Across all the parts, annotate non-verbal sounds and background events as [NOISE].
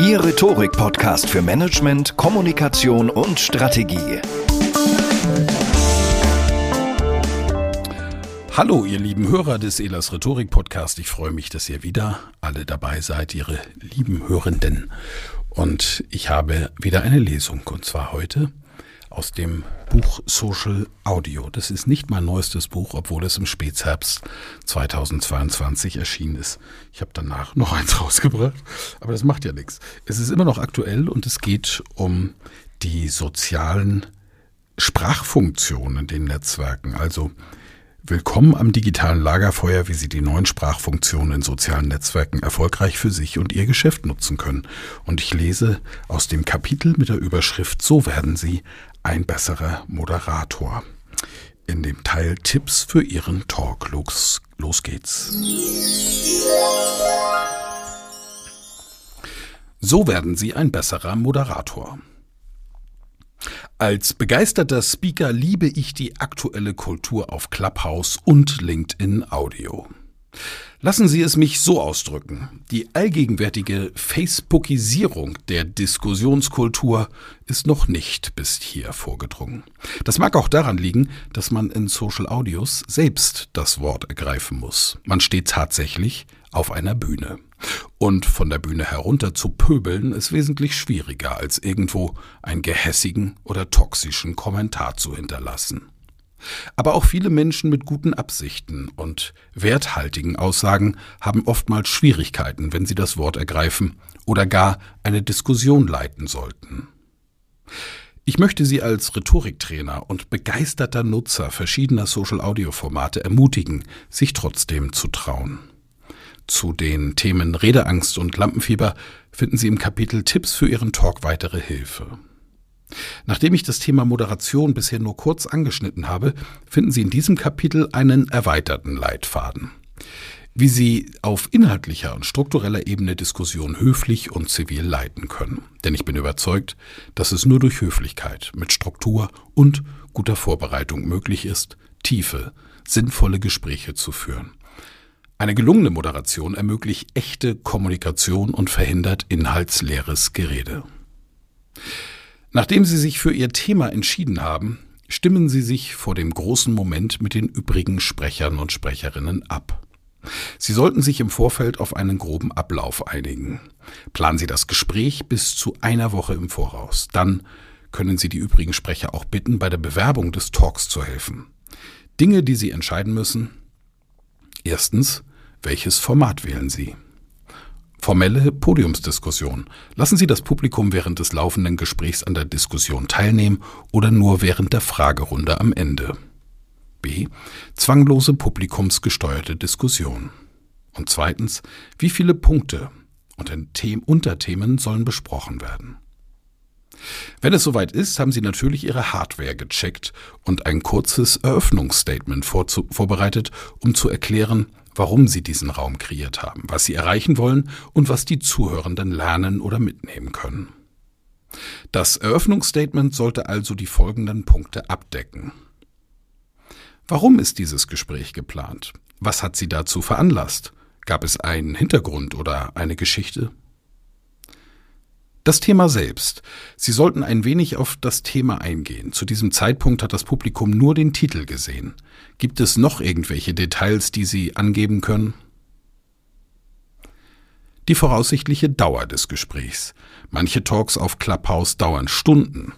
Ihr Rhetorik-Podcast für Management, Kommunikation und Strategie. Hallo, ihr lieben Hörer des Elas Rhetorik Podcast. Ich freue mich, dass ihr wieder alle dabei seid, ihre lieben Hörenden. Und ich habe wieder eine Lesung, und zwar heute aus dem Buch Social Audio. Das ist nicht mein neuestes Buch, obwohl es im Spätherbst 2022 erschienen ist. Ich habe danach noch eins [LAUGHS] rausgebracht, aber das macht ja nichts. Es ist immer noch aktuell und es geht um die sozialen Sprachfunktionen in den Netzwerken. Also Willkommen am digitalen Lagerfeuer, wie Sie die neuen Sprachfunktionen in sozialen Netzwerken erfolgreich für sich und Ihr Geschäft nutzen können. Und ich lese aus dem Kapitel mit der Überschrift So werden Sie ein besserer Moderator. In dem Teil Tipps für Ihren Talk. Los, los geht's. So werden Sie ein besserer Moderator. Als begeisterter Speaker liebe ich die aktuelle Kultur auf Clubhouse und LinkedIn Audio. Lassen Sie es mich so ausdrücken. Die allgegenwärtige Facebookisierung der Diskussionskultur ist noch nicht bis hier vorgedrungen. Das mag auch daran liegen, dass man in Social Audios selbst das Wort ergreifen muss. Man steht tatsächlich auf einer Bühne. Und von der Bühne herunter zu pöbeln ist wesentlich schwieriger, als irgendwo einen gehässigen oder toxischen Kommentar zu hinterlassen. Aber auch viele Menschen mit guten Absichten und werthaltigen Aussagen haben oftmals Schwierigkeiten, wenn sie das Wort ergreifen oder gar eine Diskussion leiten sollten. Ich möchte Sie als Rhetoriktrainer und begeisterter Nutzer verschiedener Social-Audio-Formate ermutigen, sich trotzdem zu trauen. Zu den Themen Redeangst und Lampenfieber finden Sie im Kapitel Tipps für Ihren Talk weitere Hilfe. Nachdem ich das Thema Moderation bisher nur kurz angeschnitten habe, finden Sie in diesem Kapitel einen erweiterten Leitfaden. Wie Sie auf inhaltlicher und struktureller Ebene Diskussionen höflich und zivil leiten können. Denn ich bin überzeugt, dass es nur durch Höflichkeit, mit Struktur und guter Vorbereitung möglich ist, tiefe, sinnvolle Gespräche zu führen. Eine gelungene Moderation ermöglicht echte Kommunikation und verhindert inhaltsleeres Gerede. Nachdem Sie sich für Ihr Thema entschieden haben, stimmen Sie sich vor dem großen Moment mit den übrigen Sprechern und Sprecherinnen ab. Sie sollten sich im Vorfeld auf einen groben Ablauf einigen. Planen Sie das Gespräch bis zu einer Woche im Voraus. Dann können Sie die übrigen Sprecher auch bitten, bei der Bewerbung des Talks zu helfen. Dinge, die Sie entscheiden müssen. Erstens, welches Format wählen Sie? Formelle Podiumsdiskussion. Lassen Sie das Publikum während des laufenden Gesprächs an der Diskussion teilnehmen oder nur während der Fragerunde am Ende. B. Zwanglose publikumsgesteuerte Diskussion. Und zweitens, wie viele Punkte und Unterthemen sollen besprochen werden? Wenn es soweit ist, haben Sie natürlich Ihre Hardware gecheckt und ein kurzes Eröffnungsstatement vorbereitet, um zu erklären, warum sie diesen Raum kreiert haben, was sie erreichen wollen und was die Zuhörenden lernen oder mitnehmen können. Das Eröffnungsstatement sollte also die folgenden Punkte abdecken. Warum ist dieses Gespräch geplant? Was hat Sie dazu veranlasst? Gab es einen Hintergrund oder eine Geschichte? Das Thema selbst. Sie sollten ein wenig auf das Thema eingehen. Zu diesem Zeitpunkt hat das Publikum nur den Titel gesehen. Gibt es noch irgendwelche Details, die Sie angeben können? Die voraussichtliche Dauer des Gesprächs. Manche Talks auf Clubhouse dauern Stunden.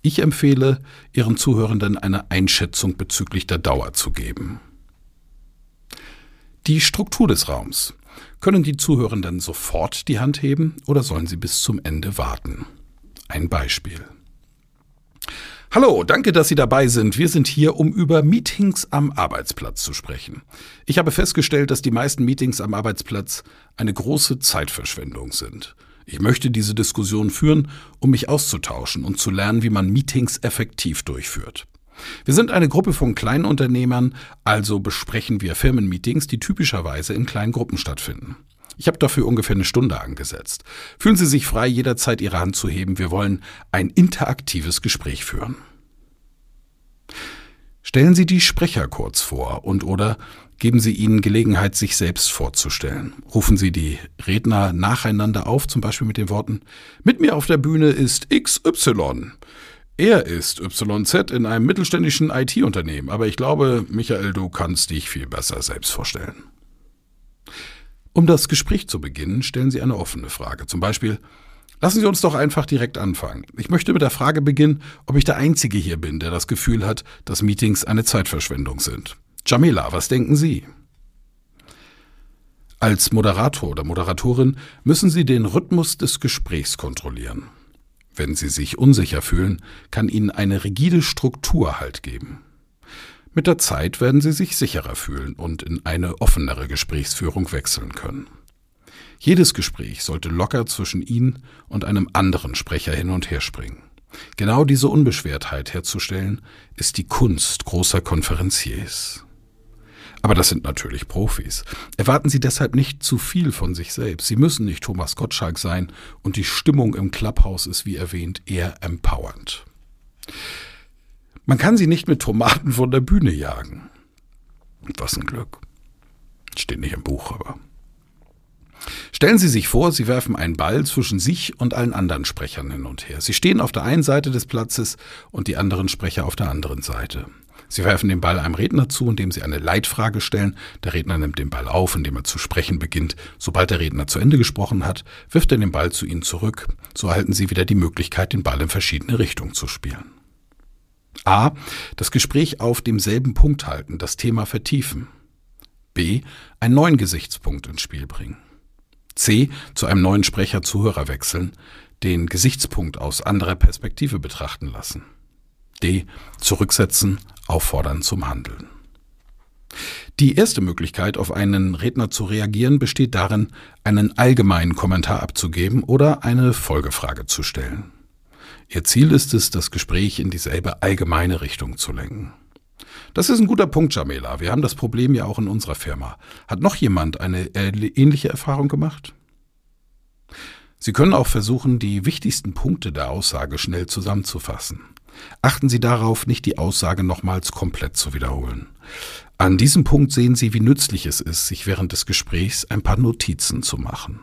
Ich empfehle, Ihren Zuhörenden eine Einschätzung bezüglich der Dauer zu geben. Die Struktur des Raums. Können die Zuhörenden sofort die Hand heben oder sollen sie bis zum Ende warten? Ein Beispiel. Hallo, danke, dass Sie dabei sind. Wir sind hier, um über Meetings am Arbeitsplatz zu sprechen. Ich habe festgestellt, dass die meisten Meetings am Arbeitsplatz eine große Zeitverschwendung sind. Ich möchte diese Diskussion führen, um mich auszutauschen und zu lernen, wie man Meetings effektiv durchführt. Wir sind eine Gruppe von Kleinunternehmern, also besprechen wir Firmenmeetings, die typischerweise in kleinen Gruppen stattfinden. Ich habe dafür ungefähr eine Stunde angesetzt. Fühlen Sie sich frei, jederzeit Ihre Hand zu heben. Wir wollen ein interaktives Gespräch führen. Stellen Sie die Sprecher kurz vor und oder geben Sie ihnen Gelegenheit, sich selbst vorzustellen. Rufen Sie die Redner nacheinander auf, zum Beispiel mit den Worten Mit mir auf der Bühne ist XY. Er ist YZ in einem mittelständischen IT-Unternehmen, aber ich glaube, Michael, du kannst dich viel besser selbst vorstellen. Um das Gespräch zu beginnen, stellen Sie eine offene Frage. Zum Beispiel, lassen Sie uns doch einfach direkt anfangen. Ich möchte mit der Frage beginnen, ob ich der Einzige hier bin, der das Gefühl hat, dass Meetings eine Zeitverschwendung sind. Jamila, was denken Sie? Als Moderator oder Moderatorin müssen Sie den Rhythmus des Gesprächs kontrollieren. Wenn Sie sich unsicher fühlen, kann Ihnen eine rigide Struktur Halt geben. Mit der Zeit werden Sie sich sicherer fühlen und in eine offenere Gesprächsführung wechseln können. Jedes Gespräch sollte locker zwischen Ihnen und einem anderen Sprecher hin und her springen. Genau diese Unbeschwertheit herzustellen, ist die Kunst großer Konferenciers. Aber das sind natürlich Profis. Erwarten Sie deshalb nicht zu viel von sich selbst. Sie müssen nicht Thomas Gottschalk sein und die Stimmung im Clubhouse ist, wie erwähnt, eher empowernd. Man kann sie nicht mit Tomaten von der Bühne jagen. Was ein Glück. Steht nicht im Buch, aber. Stellen Sie sich vor, Sie werfen einen Ball zwischen sich und allen anderen Sprechern hin und her. Sie stehen auf der einen Seite des Platzes und die anderen Sprecher auf der anderen Seite. Sie werfen den Ball einem Redner zu, indem Sie eine Leitfrage stellen. Der Redner nimmt den Ball auf, indem er zu sprechen beginnt. Sobald der Redner zu Ende gesprochen hat, wirft er den Ball zu Ihnen zurück. So erhalten Sie wieder die Möglichkeit, den Ball in verschiedene Richtungen zu spielen. A. Das Gespräch auf demselben Punkt halten, das Thema vertiefen. B. Einen neuen Gesichtspunkt ins Spiel bringen. C. Zu einem neuen Sprecher Zuhörer wechseln, den Gesichtspunkt aus anderer Perspektive betrachten lassen. D. Zurücksetzen, auffordern zum Handeln. Die erste Möglichkeit, auf einen Redner zu reagieren, besteht darin, einen allgemeinen Kommentar abzugeben oder eine Folgefrage zu stellen. Ihr Ziel ist es, das Gespräch in dieselbe allgemeine Richtung zu lenken. Das ist ein guter Punkt, Jamela. Wir haben das Problem ja auch in unserer Firma. Hat noch jemand eine ähnliche Erfahrung gemacht? Sie können auch versuchen, die wichtigsten Punkte der Aussage schnell zusammenzufassen. Achten Sie darauf, nicht die Aussage nochmals komplett zu wiederholen. An diesem Punkt sehen Sie, wie nützlich es ist, sich während des Gesprächs ein paar Notizen zu machen.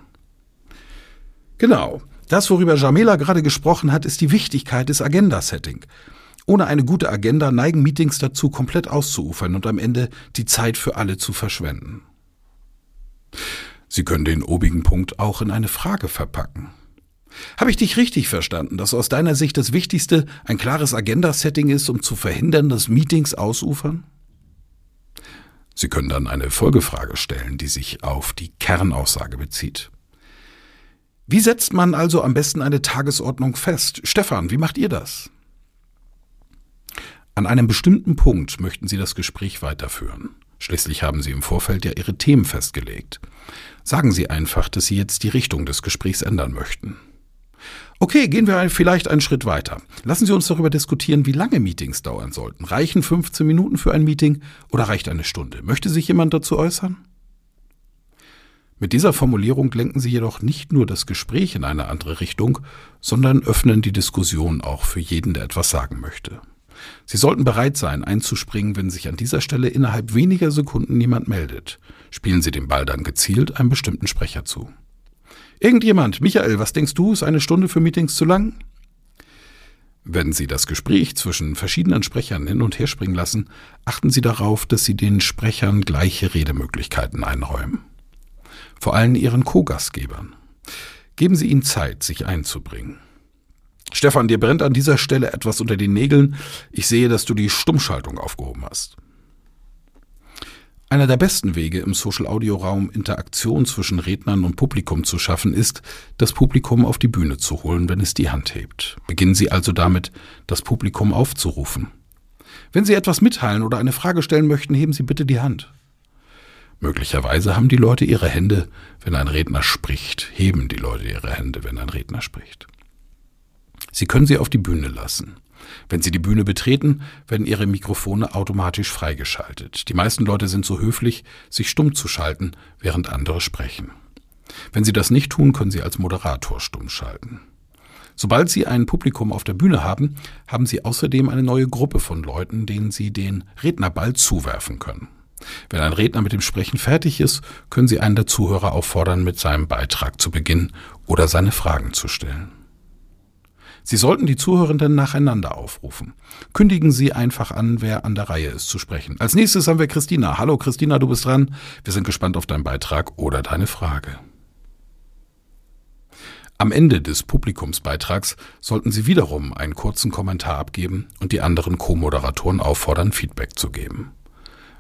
Genau. Das, worüber Jamela gerade gesprochen hat, ist die Wichtigkeit des Agenda-Setting. Ohne eine gute Agenda neigen Meetings dazu, komplett auszuufern und am Ende die Zeit für alle zu verschwenden. Sie können den obigen Punkt auch in eine Frage verpacken. Habe ich dich richtig verstanden, dass aus deiner Sicht das Wichtigste ein klares Agenda-Setting ist, um zu verhindern, dass Meetings ausufern? Sie können dann eine Folgefrage stellen, die sich auf die Kernaussage bezieht. Wie setzt man also am besten eine Tagesordnung fest? Stefan, wie macht ihr das? An einem bestimmten Punkt möchten Sie das Gespräch weiterführen. Schließlich haben Sie im Vorfeld ja Ihre Themen festgelegt. Sagen Sie einfach, dass Sie jetzt die Richtung des Gesprächs ändern möchten. Okay, gehen wir vielleicht einen Schritt weiter. Lassen Sie uns darüber diskutieren, wie lange Meetings dauern sollten. Reichen 15 Minuten für ein Meeting oder reicht eine Stunde? Möchte sich jemand dazu äußern? Mit dieser Formulierung lenken Sie jedoch nicht nur das Gespräch in eine andere Richtung, sondern öffnen die Diskussion auch für jeden, der etwas sagen möchte. Sie sollten bereit sein, einzuspringen, wenn sich an dieser Stelle innerhalb weniger Sekunden niemand meldet. Spielen Sie den Ball dann gezielt einem bestimmten Sprecher zu. Irgendjemand, Michael, was denkst du, ist eine Stunde für Meetings zu lang? Wenn Sie das Gespräch zwischen verschiedenen Sprechern hin und her springen lassen, achten Sie darauf, dass Sie den Sprechern gleiche Redemöglichkeiten einräumen. Vor allem Ihren Co-Gastgebern. Geben Sie ihnen Zeit, sich einzubringen. Stefan, dir brennt an dieser Stelle etwas unter den Nägeln. Ich sehe, dass du die Stummschaltung aufgehoben hast. Einer der besten Wege im Social-Audio-Raum Interaktion zwischen Rednern und Publikum zu schaffen ist, das Publikum auf die Bühne zu holen, wenn es die Hand hebt. Beginnen Sie also damit, das Publikum aufzurufen. Wenn Sie etwas mitteilen oder eine Frage stellen möchten, heben Sie bitte die Hand. Möglicherweise haben die Leute ihre Hände, wenn ein Redner spricht, heben die Leute ihre Hände, wenn ein Redner spricht. Sie können sie auf die Bühne lassen. Wenn Sie die Bühne betreten, werden Ihre Mikrofone automatisch freigeschaltet. Die meisten Leute sind so höflich, sich stumm zu schalten, während andere sprechen. Wenn Sie das nicht tun, können Sie als Moderator stumm schalten. Sobald Sie ein Publikum auf der Bühne haben, haben Sie außerdem eine neue Gruppe von Leuten, denen Sie den Rednerball zuwerfen können. Wenn ein Redner mit dem Sprechen fertig ist, können Sie einen der Zuhörer auffordern, mit seinem Beitrag zu beginnen oder seine Fragen zu stellen. Sie sollten die Zuhörenden nacheinander aufrufen. Kündigen Sie einfach an, wer an der Reihe ist zu sprechen. Als nächstes haben wir Christina. Hallo Christina, du bist dran. Wir sind gespannt auf deinen Beitrag oder deine Frage. Am Ende des Publikumsbeitrags sollten Sie wiederum einen kurzen Kommentar abgeben und die anderen Co-Moderatoren auffordern, Feedback zu geben.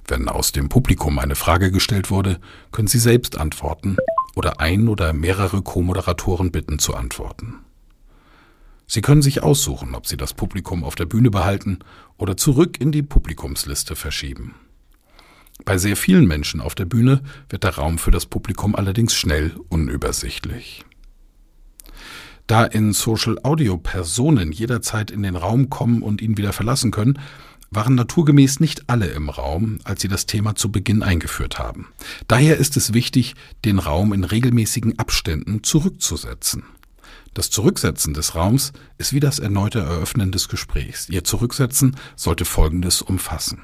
Wenn aus dem Publikum eine Frage gestellt wurde, können Sie selbst antworten oder ein oder mehrere Co-Moderatoren bitten zu antworten. Sie können sich aussuchen, ob Sie das Publikum auf der Bühne behalten oder zurück in die Publikumsliste verschieben. Bei sehr vielen Menschen auf der Bühne wird der Raum für das Publikum allerdings schnell unübersichtlich. Da in Social Audio Personen jederzeit in den Raum kommen und ihn wieder verlassen können, waren naturgemäß nicht alle im Raum, als sie das Thema zu Beginn eingeführt haben. Daher ist es wichtig, den Raum in regelmäßigen Abständen zurückzusetzen. Das Zurücksetzen des Raums ist wie das erneute Eröffnen des Gesprächs. Ihr Zurücksetzen sollte Folgendes umfassen.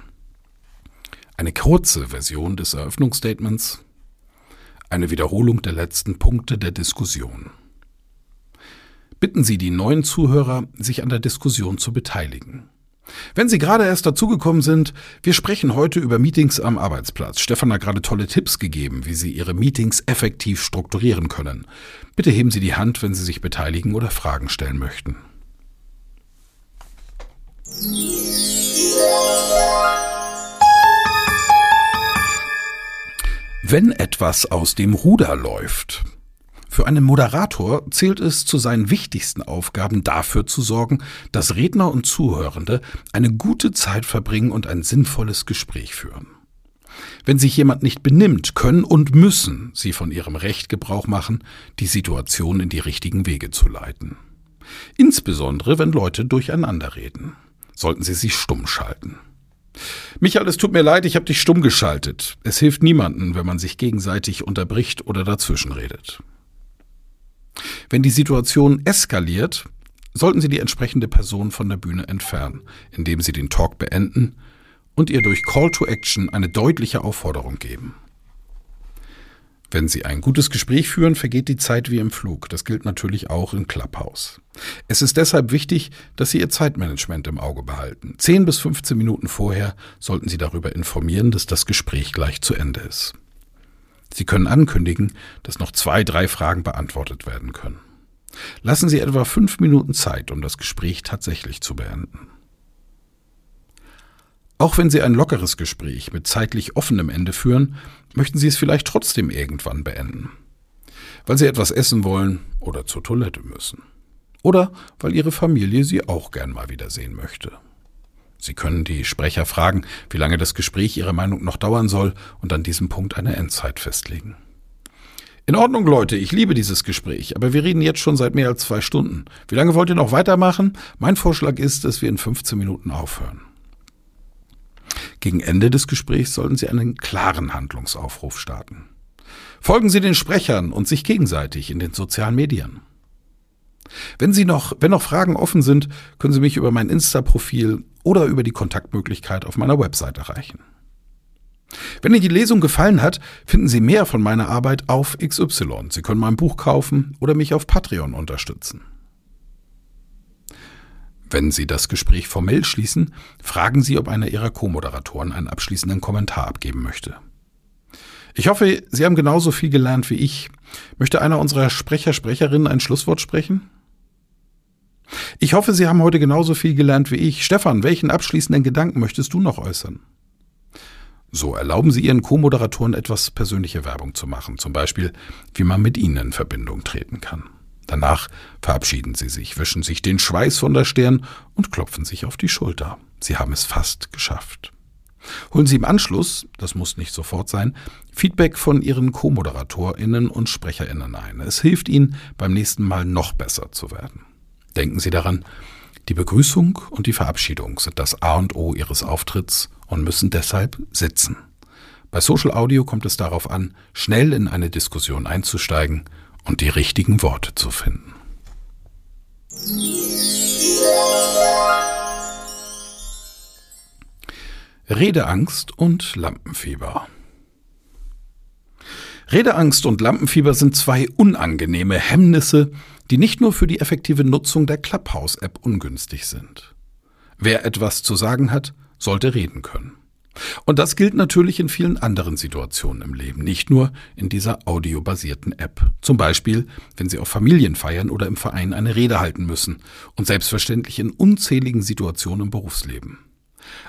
Eine kurze Version des Eröffnungsstatements, eine Wiederholung der letzten Punkte der Diskussion. Bitten Sie die neuen Zuhörer, sich an der Diskussion zu beteiligen. Wenn Sie gerade erst dazugekommen sind, wir sprechen heute über Meetings am Arbeitsplatz. Stefan hat gerade tolle Tipps gegeben, wie Sie Ihre Meetings effektiv strukturieren können. Bitte heben Sie die Hand, wenn Sie sich beteiligen oder Fragen stellen möchten. Wenn etwas aus dem Ruder läuft, für einen Moderator zählt es zu seinen wichtigsten Aufgaben dafür zu sorgen, dass Redner und Zuhörende eine gute Zeit verbringen und ein sinnvolles Gespräch führen. Wenn sich jemand nicht benimmt, können und müssen sie von ihrem Recht Gebrauch machen, die Situation in die richtigen Wege zu leiten. Insbesondere, wenn Leute durcheinander reden, sollten sie sich stumm schalten. Michael, es tut mir leid, ich habe dich stumm geschaltet. Es hilft niemanden, wenn man sich gegenseitig unterbricht oder dazwischenredet. Wenn die Situation eskaliert, sollten Sie die entsprechende Person von der Bühne entfernen, indem Sie den Talk beenden und ihr durch Call to Action eine deutliche Aufforderung geben. Wenn Sie ein gutes Gespräch führen, vergeht die Zeit wie im Flug. Das gilt natürlich auch in Clubhouse. Es ist deshalb wichtig, dass Sie Ihr Zeitmanagement im Auge behalten. 10 bis 15 Minuten vorher sollten Sie darüber informieren, dass das Gespräch gleich zu Ende ist. Sie können ankündigen, dass noch zwei, drei Fragen beantwortet werden können. Lassen Sie etwa fünf Minuten Zeit, um das Gespräch tatsächlich zu beenden. Auch wenn Sie ein lockeres Gespräch mit zeitlich offenem Ende führen, möchten Sie es vielleicht trotzdem irgendwann beenden. Weil Sie etwas essen wollen oder zur Toilette müssen. Oder weil Ihre Familie Sie auch gern mal wiedersehen möchte. Sie können die Sprecher fragen, wie lange das Gespräch Ihrer Meinung noch dauern soll und an diesem Punkt eine Endzeit festlegen. In Ordnung, Leute, ich liebe dieses Gespräch, aber wir reden jetzt schon seit mehr als zwei Stunden. Wie lange wollt ihr noch weitermachen? Mein Vorschlag ist, dass wir in 15 Minuten aufhören. Gegen Ende des Gesprächs sollten Sie einen klaren Handlungsaufruf starten. Folgen Sie den Sprechern und sich gegenseitig in den sozialen Medien. Wenn Sie noch, wenn noch Fragen offen sind, können Sie mich über mein Insta-Profil oder über die Kontaktmöglichkeit auf meiner Website erreichen. Wenn Ihnen die Lesung gefallen hat, finden Sie mehr von meiner Arbeit auf XY. Sie können mein Buch kaufen oder mich auf Patreon unterstützen. Wenn Sie das Gespräch formell schließen, fragen Sie, ob einer Ihrer Co-Moderatoren einen abschließenden Kommentar abgeben möchte. Ich hoffe, Sie haben genauso viel gelernt wie ich. Möchte einer unserer Sprecher, Sprecherinnen ein Schlusswort sprechen? Ich hoffe, Sie haben heute genauso viel gelernt wie ich. Stefan, welchen abschließenden Gedanken möchtest du noch äußern? So erlauben Sie Ihren Co-Moderatoren etwas persönliche Werbung zu machen, zum Beispiel, wie man mit Ihnen in Verbindung treten kann. Danach verabschieden Sie sich, wischen sich den Schweiß von der Stirn und klopfen sich auf die Schulter. Sie haben es fast geschafft. Holen Sie im Anschluss, das muss nicht sofort sein, Feedback von Ihren Co-ModeratorInnen und SprecherInnen ein. Es hilft Ihnen, beim nächsten Mal noch besser zu werden. Denken Sie daran, die Begrüßung und die Verabschiedung sind das A und O Ihres Auftritts und müssen deshalb sitzen. Bei Social Audio kommt es darauf an, schnell in eine Diskussion einzusteigen und die richtigen Worte zu finden. Redeangst und Lampenfieber. Redeangst und Lampenfieber sind zwei unangenehme Hemmnisse, die nicht nur für die effektive Nutzung der Clubhouse-App ungünstig sind. Wer etwas zu sagen hat, sollte reden können. Und das gilt natürlich in vielen anderen Situationen im Leben, nicht nur in dieser audiobasierten App. Zum Beispiel, wenn Sie auf Familienfeiern oder im Verein eine Rede halten müssen und selbstverständlich in unzähligen Situationen im Berufsleben.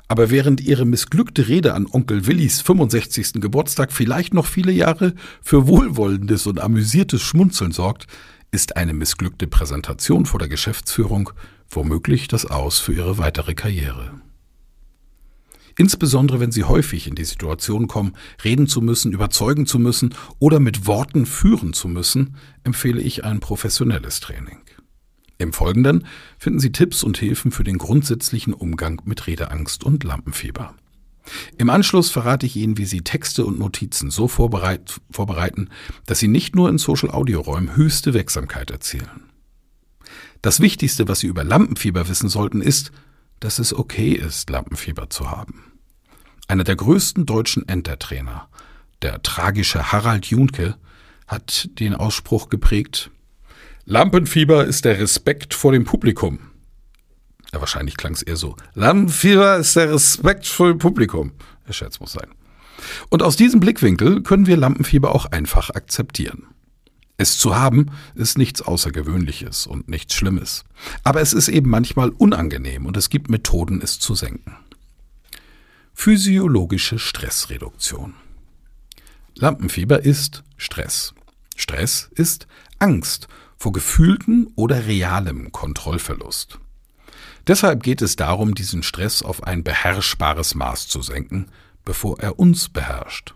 Aber während Ihre missglückte Rede an Onkel Willis 65. Geburtstag vielleicht noch viele Jahre für wohlwollendes und amüsiertes Schmunzeln sorgt, ist eine missglückte Präsentation vor der Geschäftsführung womöglich das Aus für Ihre weitere Karriere. Insbesondere wenn Sie häufig in die Situation kommen, reden zu müssen, überzeugen zu müssen oder mit Worten führen zu müssen, empfehle ich ein professionelles Training. Im Folgenden finden Sie Tipps und Hilfen für den grundsätzlichen Umgang mit Redeangst und Lampenfieber. Im Anschluss verrate ich Ihnen, wie Sie Texte und Notizen so vorbereit, vorbereiten, dass Sie nicht nur in Social-Audio-Räumen höchste Wirksamkeit erzielen. Das Wichtigste, was Sie über Lampenfieber wissen sollten, ist, dass es okay ist, Lampenfieber zu haben. Einer der größten deutschen Entertrainer, der tragische Harald Junke, hat den Ausspruch geprägt, Lampenfieber ist der Respekt vor dem Publikum. Ja, wahrscheinlich klang es eher so. Lampenfieber ist der Respekt dem Publikum. Der Scherz muss sein. Und aus diesem Blickwinkel können wir Lampenfieber auch einfach akzeptieren. Es zu haben ist nichts Außergewöhnliches und nichts Schlimmes. Aber es ist eben manchmal unangenehm und es gibt Methoden, es zu senken. Physiologische Stressreduktion. Lampenfieber ist Stress. Stress ist Angst vor gefühlten oder realem Kontrollverlust. Deshalb geht es darum, diesen Stress auf ein beherrschbares Maß zu senken, bevor er uns beherrscht.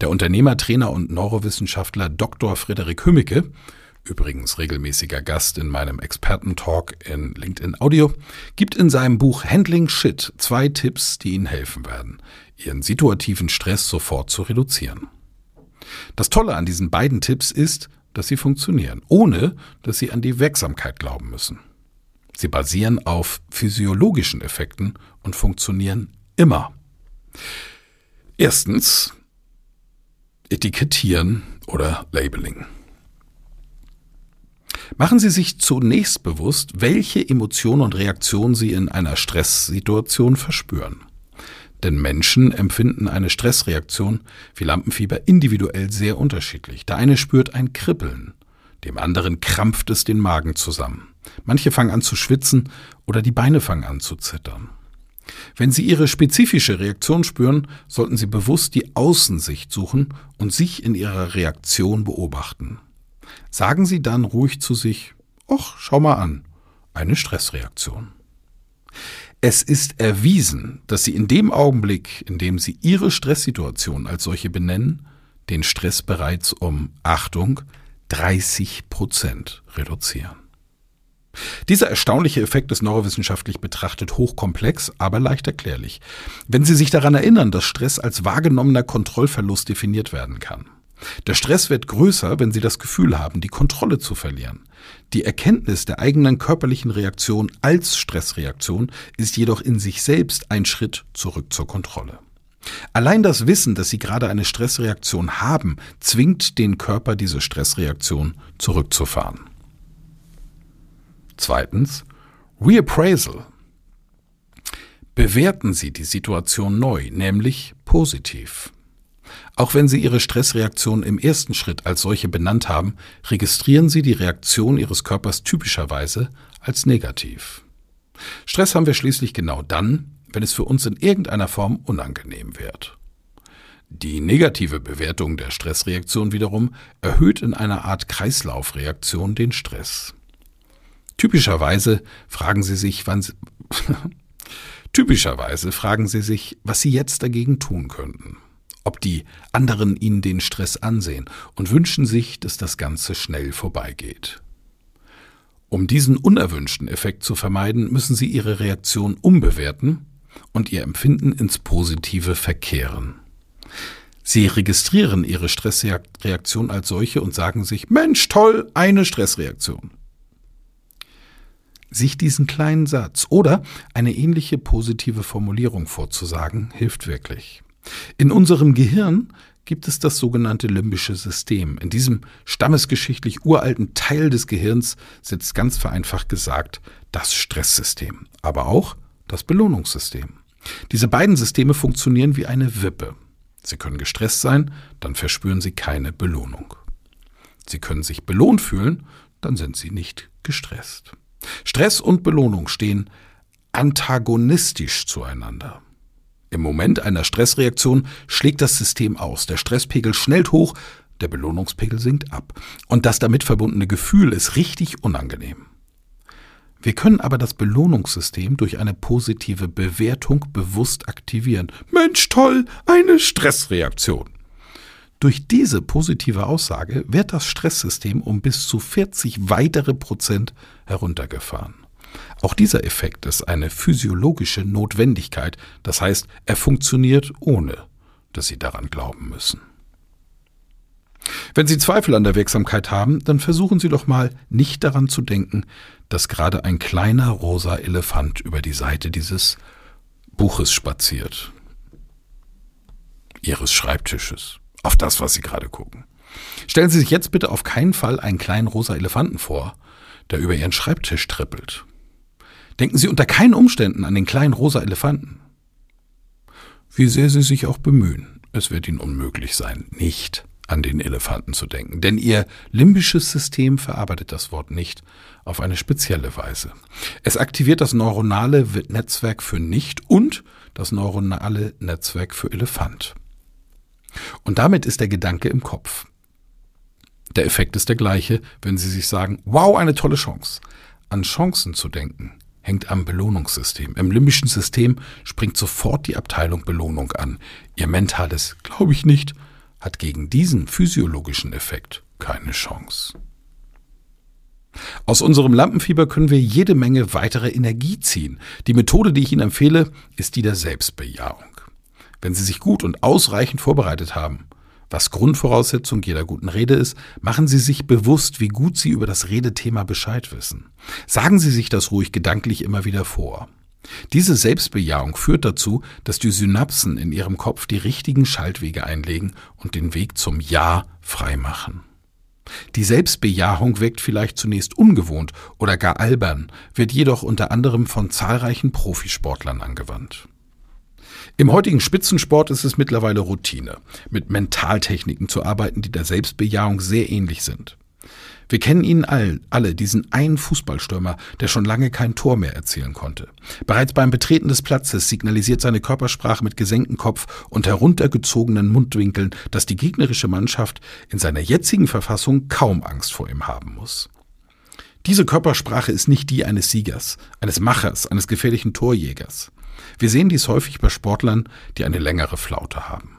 Der Unternehmer, Trainer und Neurowissenschaftler Dr. Frederik Hümmicke, übrigens regelmäßiger Gast in meinem Expertentalk in LinkedIn Audio, gibt in seinem Buch Handling Shit zwei Tipps, die Ihnen helfen werden, Ihren situativen Stress sofort zu reduzieren. Das Tolle an diesen beiden Tipps ist, dass sie funktionieren, ohne dass Sie an die Wirksamkeit glauben müssen. Sie basieren auf physiologischen Effekten und funktionieren immer. Erstens Etikettieren oder Labeling. Machen Sie sich zunächst bewusst, welche Emotionen und Reaktionen Sie in einer Stresssituation verspüren. Denn Menschen empfinden eine Stressreaktion wie Lampenfieber individuell sehr unterschiedlich. Der eine spürt ein Kribbeln, dem anderen krampft es den Magen zusammen. Manche fangen an zu schwitzen oder die Beine fangen an zu zittern. Wenn Sie Ihre spezifische Reaktion spüren, sollten Sie bewusst die Außensicht suchen und sich in Ihrer Reaktion beobachten. Sagen Sie dann ruhig zu sich, Och, schau mal an, eine Stressreaktion. Es ist erwiesen, dass Sie in dem Augenblick, in dem Sie Ihre Stresssituation als solche benennen, den Stress bereits um, Achtung, 30 Prozent reduzieren. Dieser erstaunliche Effekt ist neurowissenschaftlich betrachtet hochkomplex, aber leicht erklärlich. Wenn Sie sich daran erinnern, dass Stress als wahrgenommener Kontrollverlust definiert werden kann. Der Stress wird größer, wenn Sie das Gefühl haben, die Kontrolle zu verlieren. Die Erkenntnis der eigenen körperlichen Reaktion als Stressreaktion ist jedoch in sich selbst ein Schritt zurück zur Kontrolle. Allein das Wissen, dass Sie gerade eine Stressreaktion haben, zwingt den Körper, diese Stressreaktion zurückzufahren. Zweitens, Reappraisal. Bewerten Sie die Situation neu, nämlich positiv. Auch wenn Sie Ihre Stressreaktion im ersten Schritt als solche benannt haben, registrieren Sie die Reaktion Ihres Körpers typischerweise als negativ. Stress haben wir schließlich genau dann, wenn es für uns in irgendeiner Form unangenehm wird. Die negative Bewertung der Stressreaktion wiederum erhöht in einer Art Kreislaufreaktion den Stress. Typischerweise fragen Sie sich, wann Sie [LAUGHS] Typischerweise fragen Sie sich, was Sie jetzt dagegen tun könnten ob die anderen ihnen den Stress ansehen und wünschen sich, dass das Ganze schnell vorbeigeht. Um diesen unerwünschten Effekt zu vermeiden, müssen Sie Ihre Reaktion umbewerten und Ihr Empfinden ins Positive verkehren. Sie registrieren Ihre Stressreaktion als solche und sagen sich, Mensch, toll, eine Stressreaktion. Sich diesen kleinen Satz oder eine ähnliche positive Formulierung vorzusagen, hilft wirklich. In unserem Gehirn gibt es das sogenannte limbische System. In diesem stammesgeschichtlich uralten Teil des Gehirns sitzt ganz vereinfacht gesagt das Stresssystem, aber auch das Belohnungssystem. Diese beiden Systeme funktionieren wie eine Wippe. Sie können gestresst sein, dann verspüren Sie keine Belohnung. Sie können sich belohnt fühlen, dann sind Sie nicht gestresst. Stress und Belohnung stehen antagonistisch zueinander. Im Moment einer Stressreaktion schlägt das System aus. Der Stresspegel schnellt hoch, der Belohnungspegel sinkt ab. Und das damit verbundene Gefühl ist richtig unangenehm. Wir können aber das Belohnungssystem durch eine positive Bewertung bewusst aktivieren. Mensch, toll, eine Stressreaktion. Durch diese positive Aussage wird das Stresssystem um bis zu 40 weitere Prozent heruntergefahren. Auch dieser Effekt ist eine physiologische Notwendigkeit, das heißt, er funktioniert ohne, dass Sie daran glauben müssen. Wenn Sie Zweifel an der Wirksamkeit haben, dann versuchen Sie doch mal nicht daran zu denken, dass gerade ein kleiner rosa Elefant über die Seite dieses Buches spaziert. Ihres Schreibtisches. Auf das, was Sie gerade gucken. Stellen Sie sich jetzt bitte auf keinen Fall einen kleinen rosa Elefanten vor, der über Ihren Schreibtisch trippelt. Denken Sie unter keinen Umständen an den kleinen rosa Elefanten. Wie sehr Sie sich auch bemühen, es wird Ihnen unmöglich sein, nicht an den Elefanten zu denken, denn Ihr limbisches System verarbeitet das Wort nicht auf eine spezielle Weise. Es aktiviert das neuronale Netzwerk für nicht und das neuronale Netzwerk für Elefant. Und damit ist der Gedanke im Kopf. Der Effekt ist der gleiche, wenn Sie sich sagen, wow, eine tolle Chance. An Chancen zu denken hängt am Belohnungssystem. Im limbischen System springt sofort die Abteilung Belohnung an. Ihr mentales Glaube ich nicht hat gegen diesen physiologischen Effekt keine Chance. Aus unserem Lampenfieber können wir jede Menge weitere Energie ziehen. Die Methode, die ich Ihnen empfehle, ist die der Selbstbejahung. Wenn Sie sich gut und ausreichend vorbereitet haben, was Grundvoraussetzung jeder guten Rede ist, machen Sie sich bewusst, wie gut Sie über das Redethema Bescheid wissen. Sagen Sie sich das ruhig gedanklich immer wieder vor. Diese Selbstbejahung führt dazu, dass die Synapsen in Ihrem Kopf die richtigen Schaltwege einlegen und den Weg zum Ja freimachen. Die Selbstbejahung wirkt vielleicht zunächst ungewohnt oder gar albern, wird jedoch unter anderem von zahlreichen Profisportlern angewandt. Im heutigen Spitzensport ist es mittlerweile Routine, mit Mentaltechniken zu arbeiten, die der Selbstbejahung sehr ähnlich sind. Wir kennen ihn all, alle, diesen einen Fußballstürmer, der schon lange kein Tor mehr erzielen konnte. Bereits beim Betreten des Platzes signalisiert seine Körpersprache mit gesenktem Kopf und heruntergezogenen Mundwinkeln, dass die gegnerische Mannschaft in seiner jetzigen Verfassung kaum Angst vor ihm haben muss. Diese Körpersprache ist nicht die eines Siegers, eines Machers, eines gefährlichen Torjägers. Wir sehen dies häufig bei Sportlern, die eine längere Flaute haben.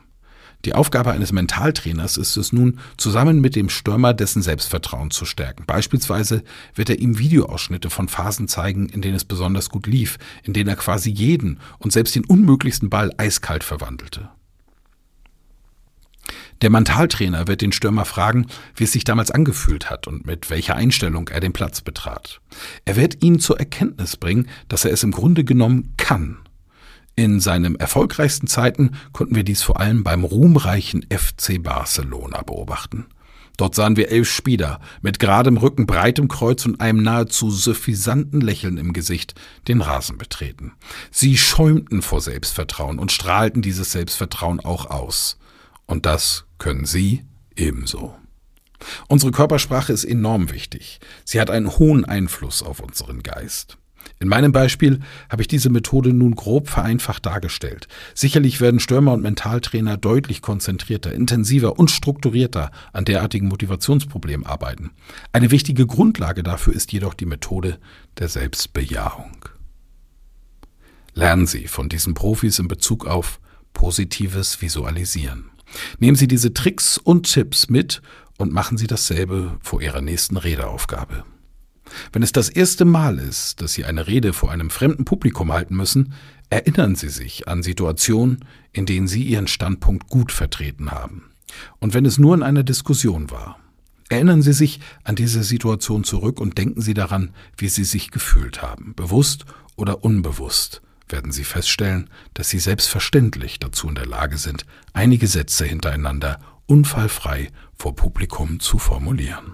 Die Aufgabe eines Mentaltrainers ist es nun, zusammen mit dem Stürmer dessen Selbstvertrauen zu stärken. Beispielsweise wird er ihm Videoausschnitte von Phasen zeigen, in denen es besonders gut lief, in denen er quasi jeden und selbst den unmöglichsten Ball eiskalt verwandelte. Der Mentaltrainer wird den Stürmer fragen, wie es sich damals angefühlt hat und mit welcher Einstellung er den Platz betrat. Er wird ihn zur Erkenntnis bringen, dass er es im Grunde genommen kann. In seinen erfolgreichsten Zeiten konnten wir dies vor allem beim ruhmreichen FC Barcelona beobachten. Dort sahen wir elf Spieler mit geradem Rücken, breitem Kreuz und einem nahezu suffisanten Lächeln im Gesicht den Rasen betreten. Sie schäumten vor Selbstvertrauen und strahlten dieses Selbstvertrauen auch aus. Und das können Sie ebenso. Unsere Körpersprache ist enorm wichtig. Sie hat einen hohen Einfluss auf unseren Geist. In meinem Beispiel habe ich diese Methode nun grob vereinfacht dargestellt. Sicherlich werden Stürmer und Mentaltrainer deutlich konzentrierter, intensiver und strukturierter an derartigen Motivationsproblemen arbeiten. Eine wichtige Grundlage dafür ist jedoch die Methode der Selbstbejahung. Lernen Sie von diesen Profis in Bezug auf positives Visualisieren. Nehmen Sie diese Tricks und Tipps mit und machen Sie dasselbe vor Ihrer nächsten Redeaufgabe. Wenn es das erste Mal ist, dass Sie eine Rede vor einem fremden Publikum halten müssen, erinnern Sie sich an Situationen, in denen Sie Ihren Standpunkt gut vertreten haben. Und wenn es nur in einer Diskussion war. Erinnern Sie sich an diese Situation zurück und denken Sie daran, wie Sie sich gefühlt haben, bewusst oder unbewusst werden Sie feststellen, dass Sie selbstverständlich dazu in der Lage sind, einige Sätze hintereinander unfallfrei vor Publikum zu formulieren.